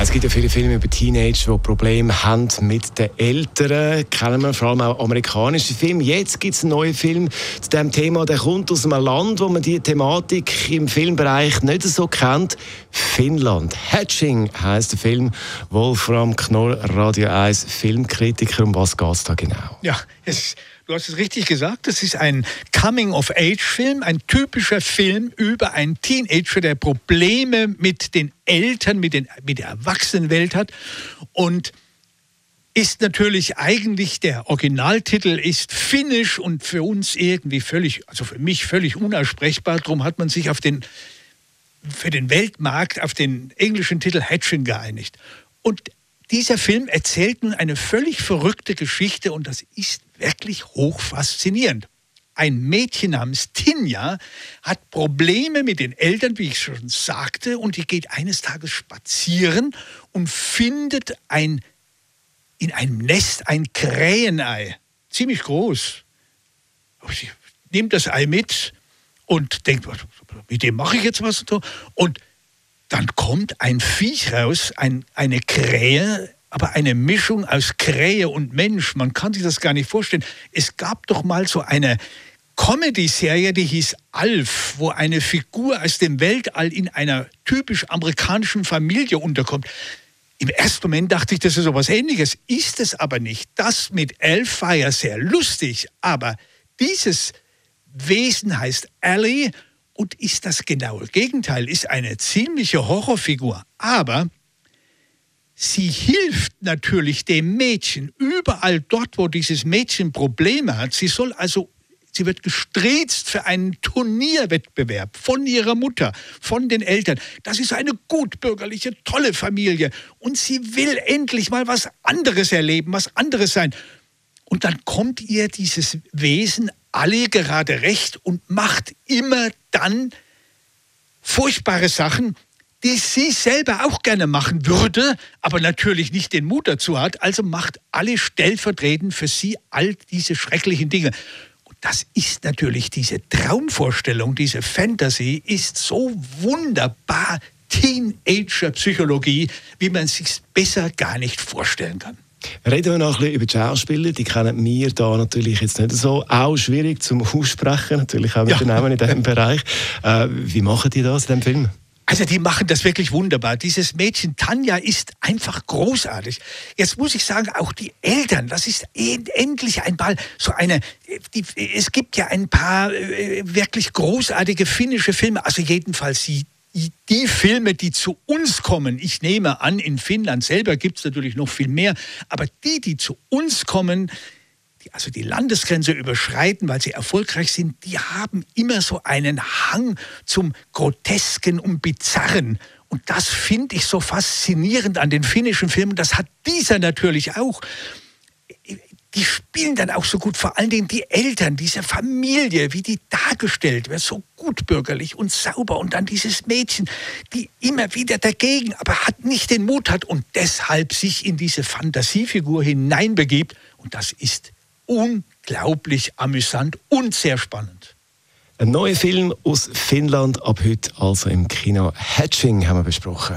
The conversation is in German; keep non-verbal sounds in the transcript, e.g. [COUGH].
Es gibt ja viele Filme über Teenager, die Probleme haben mit den Eltern. Kennen wir vor allem auch amerikanische Filme. Jetzt gibt es einen neuen Film zu diesem Thema. Der kommt aus einem Land, wo man die Thematik im Filmbereich nicht so kennt. Finnland. Hatching heißt der Film. Wolfram Knorr, Radio 1 Filmkritiker. Um was geht es da genau? Ja, es Du hast es richtig gesagt, es ist ein Coming-of-Age-Film, ein typischer Film über einen Teenager, der Probleme mit den Eltern, mit, den, mit der Erwachsenenwelt hat. Und ist natürlich eigentlich, der Originaltitel ist finnisch und für uns irgendwie völlig, also für mich völlig unaussprechbar. Darum hat man sich auf den, für den Weltmarkt auf den englischen Titel Hatching geeinigt. Und dieser Film erzählt nun eine völlig verrückte Geschichte und das ist wirklich hoch faszinierend. Ein Mädchen namens Tinja hat Probleme mit den Eltern, wie ich schon sagte, und die geht eines Tages spazieren und findet ein, in einem Nest ein Krähenei. Ziemlich groß. Sie nimmt das Ei mit und denkt, mit dem mache ich jetzt was. Und dann kommt ein Viech raus, ein, eine Krähe, aber eine Mischung aus Krähe und Mensch. Man kann sich das gar nicht vorstellen. Es gab doch mal so eine Comedy-Serie, die hieß Alf, wo eine Figur aus dem Weltall in einer typisch amerikanischen Familie unterkommt. Im ersten Moment dachte ich, das ist so was Ähnliches. Ist es aber nicht. Das mit Elf war ja sehr lustig, aber dieses Wesen heißt Ellie und ist das genaue Gegenteil, ist eine ziemliche Horrorfigur. Aber sie hilft natürlich dem Mädchen überall dort, wo dieses Mädchen Probleme hat. Sie soll also Sie wird gestrezt für einen Turnierwettbewerb von ihrer Mutter, von den Eltern. Das ist eine gutbürgerliche, tolle Familie. Und sie will endlich mal was anderes erleben, was anderes sein. Und dann kommt ihr dieses Wesen alle gerade recht und macht immer dann furchtbare Sachen, die sie selber auch gerne machen würde, aber natürlich nicht den Mut dazu hat. Also macht alle stellvertretend für sie all diese schrecklichen Dinge. Und das ist natürlich diese Traumvorstellung, diese Fantasy ist so wunderbar Teenager-Psychologie, wie man sich besser gar nicht vorstellen kann. Reden wir noch ein bisschen über die Schauspieler. Die kennen wir da natürlich jetzt nicht so. Auch schwierig zum Aussprechen, natürlich auch mit ja. den Namen in diesem [LAUGHS] Bereich. Äh, wie machen die das in dem Film? Also die machen das wirklich wunderbar. Dieses Mädchen Tanja ist einfach großartig. Jetzt muss ich sagen, auch die Eltern, das ist endlich einmal so eine, die, es gibt ja ein paar äh, wirklich großartige finnische Filme, also jedenfalls die, die Filme, die zu uns kommen, ich nehme an, in Finnland selber gibt es natürlich noch viel mehr, aber die, die zu uns kommen, die also die Landesgrenze überschreiten, weil sie erfolgreich sind, die haben immer so einen Hang zum Grotesken und Bizarren. Und das finde ich so faszinierend an den finnischen Filmen. Das hat dieser natürlich auch die spielen dann auch so gut, vor allen Dingen die Eltern, diese Familie, wie die dargestellt wird, so gutbürgerlich und sauber. Und dann dieses Mädchen, die immer wieder dagegen, aber hat nicht den Mut hat und deshalb sich in diese Fantasiefigur hineinbegibt. Und das ist unglaublich amüsant und sehr spannend. Ein neuer Film aus Finnland ab heute, also im Kino Hatching, haben wir besprochen.